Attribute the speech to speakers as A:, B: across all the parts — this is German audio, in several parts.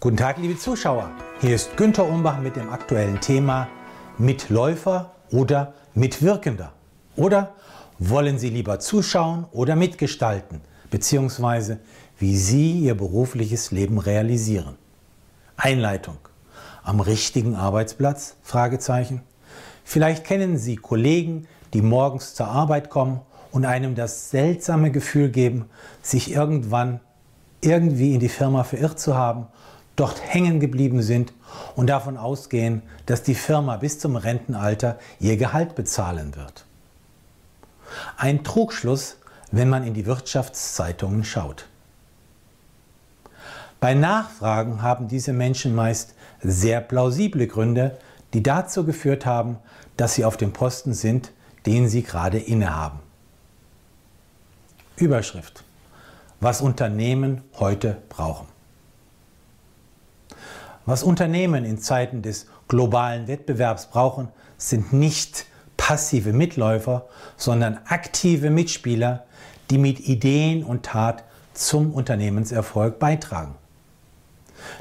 A: Guten Tag, liebe Zuschauer. Hier ist Günter Umbach mit dem aktuellen Thema Mitläufer oder Mitwirkender. Oder wollen Sie lieber zuschauen oder mitgestalten, beziehungsweise wie Sie Ihr berufliches Leben realisieren? Einleitung. Am richtigen Arbeitsplatz? Fragezeichen. Vielleicht kennen Sie Kollegen, die morgens zur Arbeit kommen und einem das seltsame Gefühl geben, sich irgendwann irgendwie in die Firma verirrt zu haben dort hängen geblieben sind und davon ausgehen, dass die Firma bis zum Rentenalter ihr Gehalt bezahlen wird. Ein Trugschluss, wenn man in die Wirtschaftszeitungen schaut. Bei Nachfragen haben diese Menschen meist sehr plausible Gründe, die dazu geführt haben, dass sie auf dem Posten sind, den sie gerade innehaben. Überschrift. Was Unternehmen heute brauchen. Was Unternehmen in Zeiten des globalen Wettbewerbs brauchen, sind nicht passive Mitläufer, sondern aktive Mitspieler, die mit Ideen und Tat zum Unternehmenserfolg beitragen.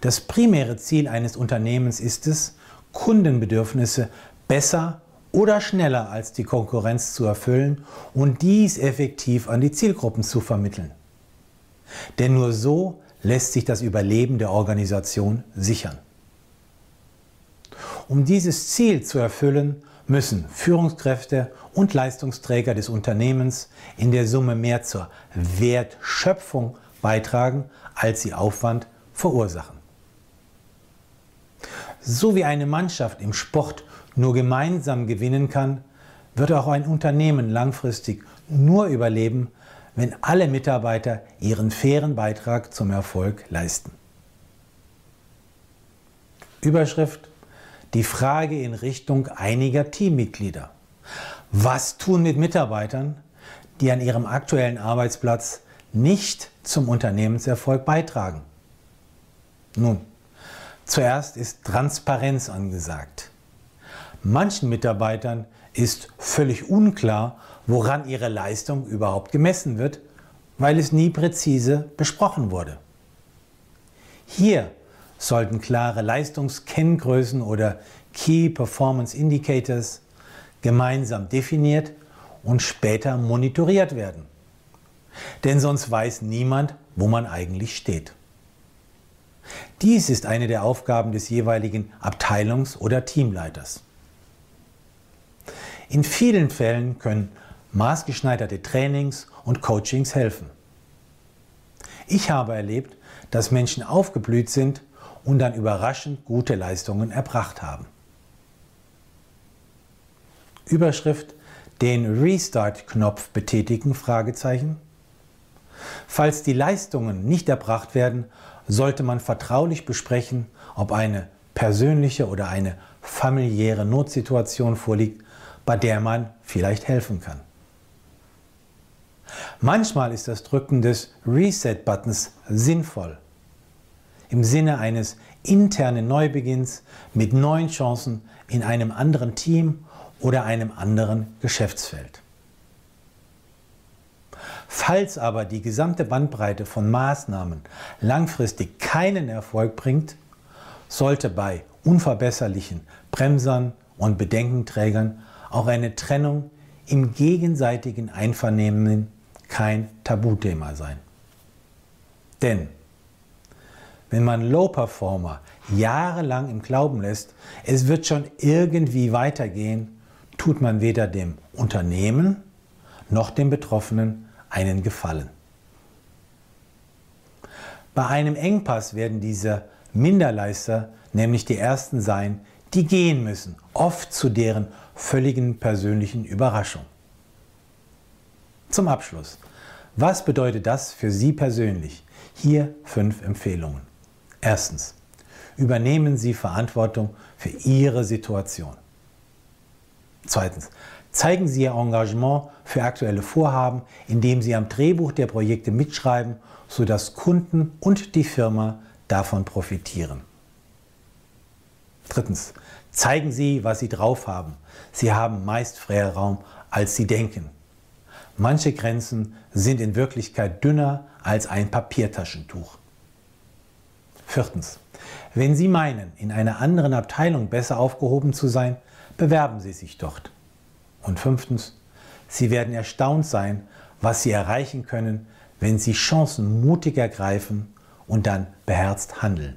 A: Das primäre Ziel eines Unternehmens ist es, Kundenbedürfnisse besser oder schneller als die Konkurrenz zu erfüllen und dies effektiv an die Zielgruppen zu vermitteln. Denn nur so lässt sich das Überleben der Organisation sichern. Um dieses Ziel zu erfüllen, müssen Führungskräfte und Leistungsträger des Unternehmens in der Summe mehr zur Wertschöpfung beitragen, als sie Aufwand verursachen. So wie eine Mannschaft im Sport nur gemeinsam gewinnen kann, wird auch ein Unternehmen langfristig nur überleben, wenn alle Mitarbeiter ihren fairen Beitrag zum Erfolg leisten. Überschrift die Frage in Richtung einiger Teammitglieder. Was tun mit Mitarbeitern, die an ihrem aktuellen Arbeitsplatz nicht zum Unternehmenserfolg beitragen? Nun, zuerst ist Transparenz angesagt. Manchen Mitarbeitern ist völlig unklar, woran ihre Leistung überhaupt gemessen wird, weil es nie präzise besprochen wurde. Hier sollten klare Leistungskenngrößen oder Key Performance Indicators gemeinsam definiert und später monitoriert werden. Denn sonst weiß niemand, wo man eigentlich steht. Dies ist eine der Aufgaben des jeweiligen Abteilungs- oder Teamleiters. In vielen Fällen können maßgeschneiderte Trainings und Coachings helfen. Ich habe erlebt, dass Menschen aufgeblüht sind und dann überraschend gute Leistungen erbracht haben. Überschrift den Restart-Knopf betätigen? Falls die Leistungen nicht erbracht werden, sollte man vertraulich besprechen, ob eine persönliche oder eine familiäre Notsituation vorliegt, bei der man vielleicht helfen kann. Manchmal ist das Drücken des Reset-Buttons sinnvoll. Im Sinne eines internen Neubeginns mit neuen Chancen in einem anderen Team oder einem anderen Geschäftsfeld. Falls aber die gesamte Bandbreite von Maßnahmen langfristig keinen Erfolg bringt, sollte bei unverbesserlichen Bremsern und Bedenkenträgern auch eine Trennung im gegenseitigen Einvernehmen kein Tabuthema sein. Denn wenn man Low-Performer jahrelang im Glauben lässt, es wird schon irgendwie weitergehen, tut man weder dem Unternehmen noch dem Betroffenen einen Gefallen. Bei einem Engpass werden diese Minderleister nämlich die Ersten sein, die gehen müssen, oft zu deren völligen persönlichen Überraschung. Zum Abschluss. Was bedeutet das für Sie persönlich? Hier fünf Empfehlungen. Erstens. Übernehmen Sie Verantwortung für Ihre Situation. Zweitens. Zeigen Sie Ihr Engagement für aktuelle Vorhaben, indem Sie am Drehbuch der Projekte mitschreiben, sodass Kunden und die Firma davon profitieren. Drittens. Zeigen Sie, was Sie drauf haben. Sie haben meist Freiraum, als Sie denken. Manche Grenzen sind in Wirklichkeit dünner als ein Papiertaschentuch. Viertens. Wenn Sie meinen, in einer anderen Abteilung besser aufgehoben zu sein, bewerben Sie sich dort. Und fünftens, Sie werden erstaunt sein, was Sie erreichen können, wenn Sie Chancen mutig ergreifen und dann beherzt handeln.